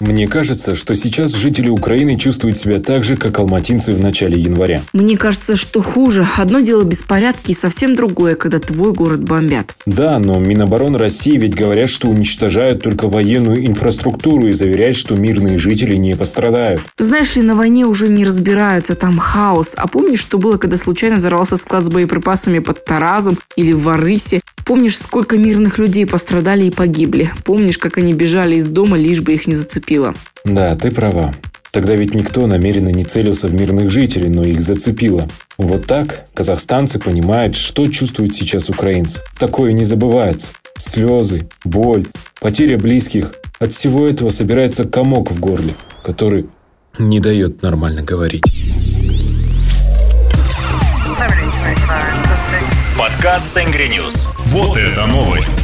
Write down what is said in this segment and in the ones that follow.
Мне кажется, что сейчас жители Украины чувствуют себя так же, как алматинцы в начале января. Мне кажется, что хуже. Одно дело беспорядки и совсем другое, когда твой город бомбят. Да, но Минобороны России ведь говорят, что уничтожают только военную инфраструктуру и заверяют, что мирные жители не пострадают. Знаешь ли, на войне уже не разбираются, там хаос. А помнишь, что было, когда случайно взорвался склад с боеприпасами под Таразом или в Варысе? Помнишь, сколько мирных людей пострадали и погибли? Помнишь, как они бежали из дома, лишь бы их не зацепило? Да, ты права. Тогда ведь никто намеренно не целился в мирных жителей, но их зацепило. Вот так казахстанцы понимают, что чувствуют сейчас украинцы. Такое не забывается. Слезы, боль, потеря близких. От всего этого собирается комок в горле, который не дает нормально говорить. Подкаст Тенгри Ньюс. Вот это новость.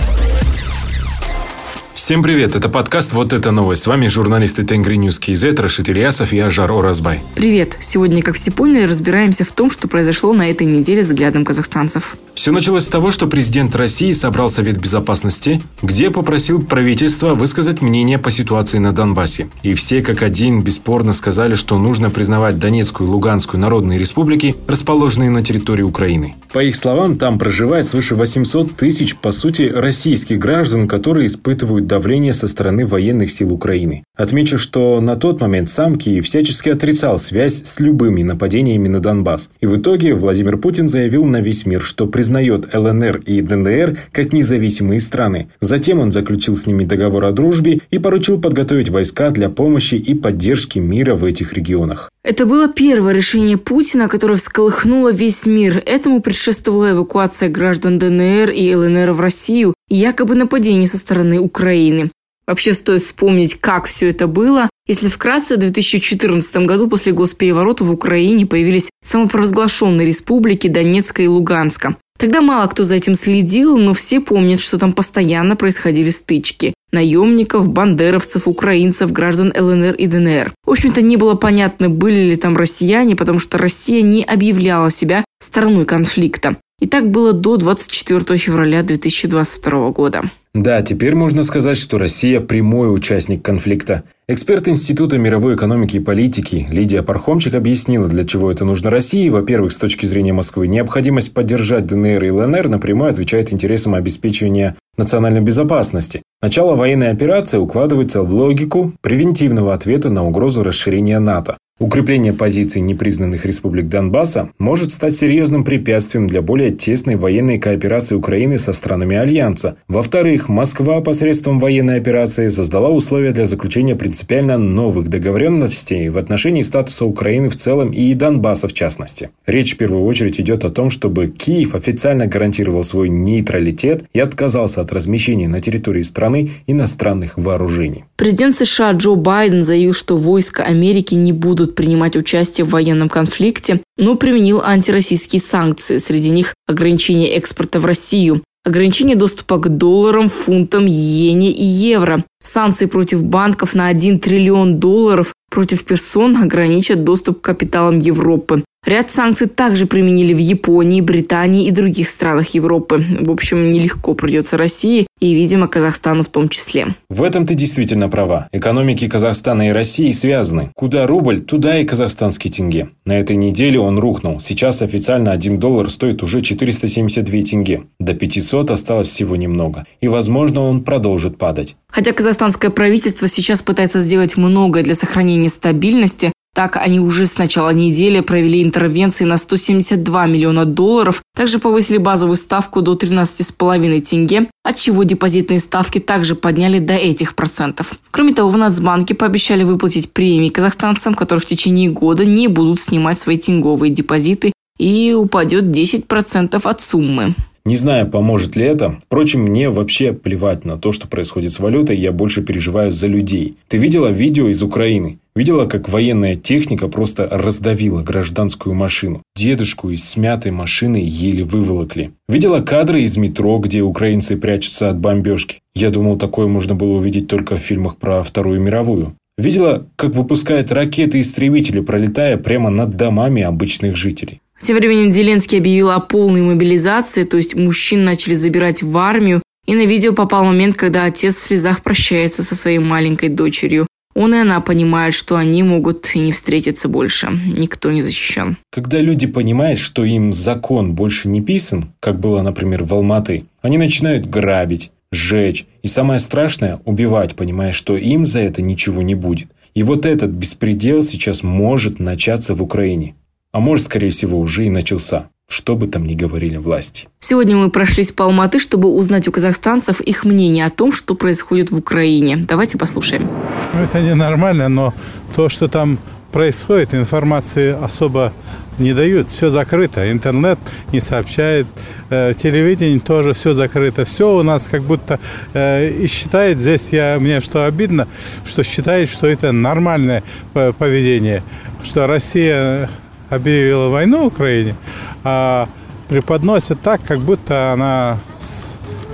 Всем привет, это подкаст «Вот это новость». С вами журналисты Tengrinews.kz, Рашид Ильясов и Ажар Оразбай. Привет! Сегодня, как все поняли, разбираемся в том, что произошло на этой неделе взглядом казахстанцев. Все началось с того, что президент России собрал Совет Безопасности, где попросил правительство высказать мнение по ситуации на Донбассе. И все как один бесспорно сказали, что нужно признавать Донецкую и Луганскую народные республики, расположенные на территории Украины. По их словам, там проживает свыше 800 тысяч, по сути, российских граждан, которые испытывают давление со стороны военных сил Украины. Отмечу, что на тот момент сам Киев всячески отрицал связь с любыми нападениями на Донбасс. И в итоге Владимир Путин заявил на весь мир, что признает ЛНР и ДНР как независимые страны. Затем он заключил с ними договор о дружбе и поручил подготовить войска для помощи и поддержки мира в этих регионах. Это было первое решение Путина, которое всколыхнуло весь мир. Этому предшествовала эвакуация граждан ДНР и ЛНР в Россию якобы нападение со стороны Украины. Вообще стоит вспомнить, как все это было. Если вкратце, в 2014 году после госпереворота в Украине появились самопровозглашенные республики Донецка и Луганска. Тогда мало кто за этим следил, но все помнят, что там постоянно происходили стычки. Наемников, бандеровцев, украинцев, граждан ЛНР и ДНР. В общем-то, не было понятно, были ли там россияне, потому что Россия не объявляла себя стороной конфликта. И так было до 24 февраля 2022 года. Да, теперь можно сказать, что Россия – прямой участник конфликта. Эксперт Института мировой экономики и политики Лидия Пархомчик объяснила, для чего это нужно России. Во-первых, с точки зрения Москвы, необходимость поддержать ДНР и ЛНР напрямую отвечает интересам обеспечения национальной безопасности. Начало военной операции укладывается в логику превентивного ответа на угрозу расширения НАТО. Укрепление позиций непризнанных республик Донбасса может стать серьезным препятствием для более тесной военной кооперации Украины со странами Альянса. Во-вторых, Москва посредством военной операции создала условия для заключения принципиально новых договоренностей в отношении статуса Украины в целом и Донбасса в частности. Речь в первую очередь идет о том, чтобы Киев официально гарантировал свой нейтралитет и отказался от размещения на территории страны иностранных вооружений. Президент США Джо Байден заявил, что войска Америки не будут будут принимать участие в военном конфликте, но применил антироссийские санкции, среди них ограничение экспорта в Россию, ограничение доступа к долларам, фунтам, иене и евро, санкции против банков на 1 триллион долларов, против персон ограничат доступ к капиталам Европы, Ряд санкций также применили в Японии, Британии и других странах Европы. В общем, нелегко придется России и, видимо, Казахстану в том числе. В этом ты действительно права. Экономики Казахстана и России связаны. Куда рубль, туда и казахстанский тенге. На этой неделе он рухнул. Сейчас официально 1 доллар стоит уже 472 тенге. До 500 осталось всего немного. И, возможно, он продолжит падать. Хотя казахстанское правительство сейчас пытается сделать многое для сохранения стабильности, так, они уже с начала недели провели интервенции на 172 миллиона долларов, также повысили базовую ставку до 13,5 тенге, отчего депозитные ставки также подняли до этих процентов. Кроме того, в Нацбанке пообещали выплатить премии казахстанцам, которые в течение года не будут снимать свои тенговые депозиты и упадет 10% от суммы. Не знаю, поможет ли это. Впрочем, мне вообще плевать на то, что происходит с валютой, я больше переживаю за людей. Ты видела видео из Украины? Видела, как военная техника просто раздавила гражданскую машину. Дедушку из смятой машины еле выволокли. Видела кадры из метро, где украинцы прячутся от бомбежки. Я думал, такое можно было увидеть только в фильмах про Вторую мировую. Видела, как выпускают ракеты-истребители, пролетая прямо над домами обычных жителей. Тем временем Зеленский объявил о полной мобилизации, то есть мужчин начали забирать в армию, и на видео попал момент, когда отец в слезах прощается со своей маленькой дочерью. Он и она понимают, что они могут и не встретиться больше. Никто не защищен. Когда люди понимают, что им закон больше не писан, как было, например, в Алматы, они начинают грабить, сжечь и самое страшное – убивать, понимая, что им за это ничего не будет. И вот этот беспредел сейчас может начаться в Украине. А может, скорее всего, уже и начался что бы там ни говорили власти. Сегодня мы прошлись по Алматы, чтобы узнать у казахстанцев их мнение о том, что происходит в Украине. Давайте послушаем. Ну, это ненормально, но то, что там происходит, информации особо не дают. Все закрыто. Интернет не сообщает. Э, телевидение тоже все закрыто. Все у нас как будто... Э, и считает здесь, я, мне что обидно, что считает, что это нормальное поведение. Что Россия объявила войну Украине, а преподносит так, как будто она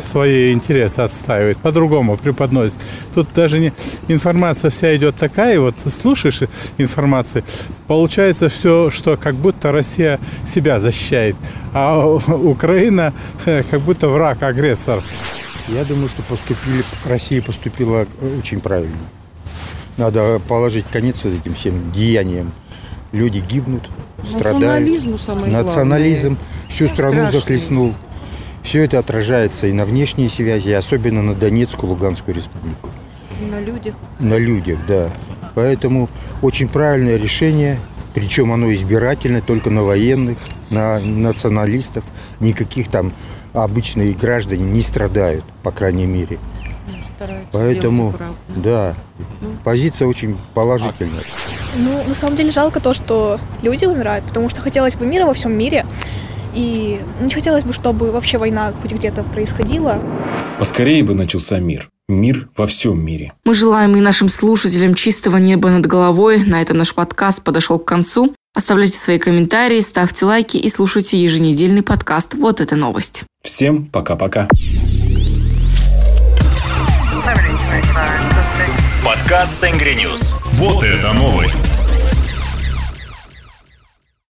свои интересы отстаивает, по-другому преподносит. Тут даже не информация вся идет такая, вот слушаешь информации, получается все, что как будто Россия себя защищает, а Украина э, как будто враг, агрессор. Я думаю, что поступили, Россия поступила очень правильно. Надо положить конец вот этим всем деяниям. Люди гибнут, страдают. самое Национализм всю страну Страшный. захлестнул. Все это отражается и на внешней связи, и особенно на Донецкую, Луганскую республику. На людях. На людях, да. Поэтому очень правильное решение, причем оно избирательное, только на военных, на националистов. Никаких там обычные граждане не страдают, по крайней мере. Ну, Поэтому, да, ну. позиция очень положительная. Ну, на самом деле жалко то, что люди умирают, потому что хотелось бы мира во всем мире. И не хотелось бы, чтобы вообще война хоть где-то происходила. Поскорее бы начался мир. Мир во всем мире. Мы желаем и нашим слушателям чистого неба над головой. На этом наш подкаст подошел к концу. Оставляйте свои комментарии, ставьте лайки и слушайте еженедельный подкаст «Вот эта новость». Всем пока-пока. Подкаст Тенгри Ньюс. Вот это новость.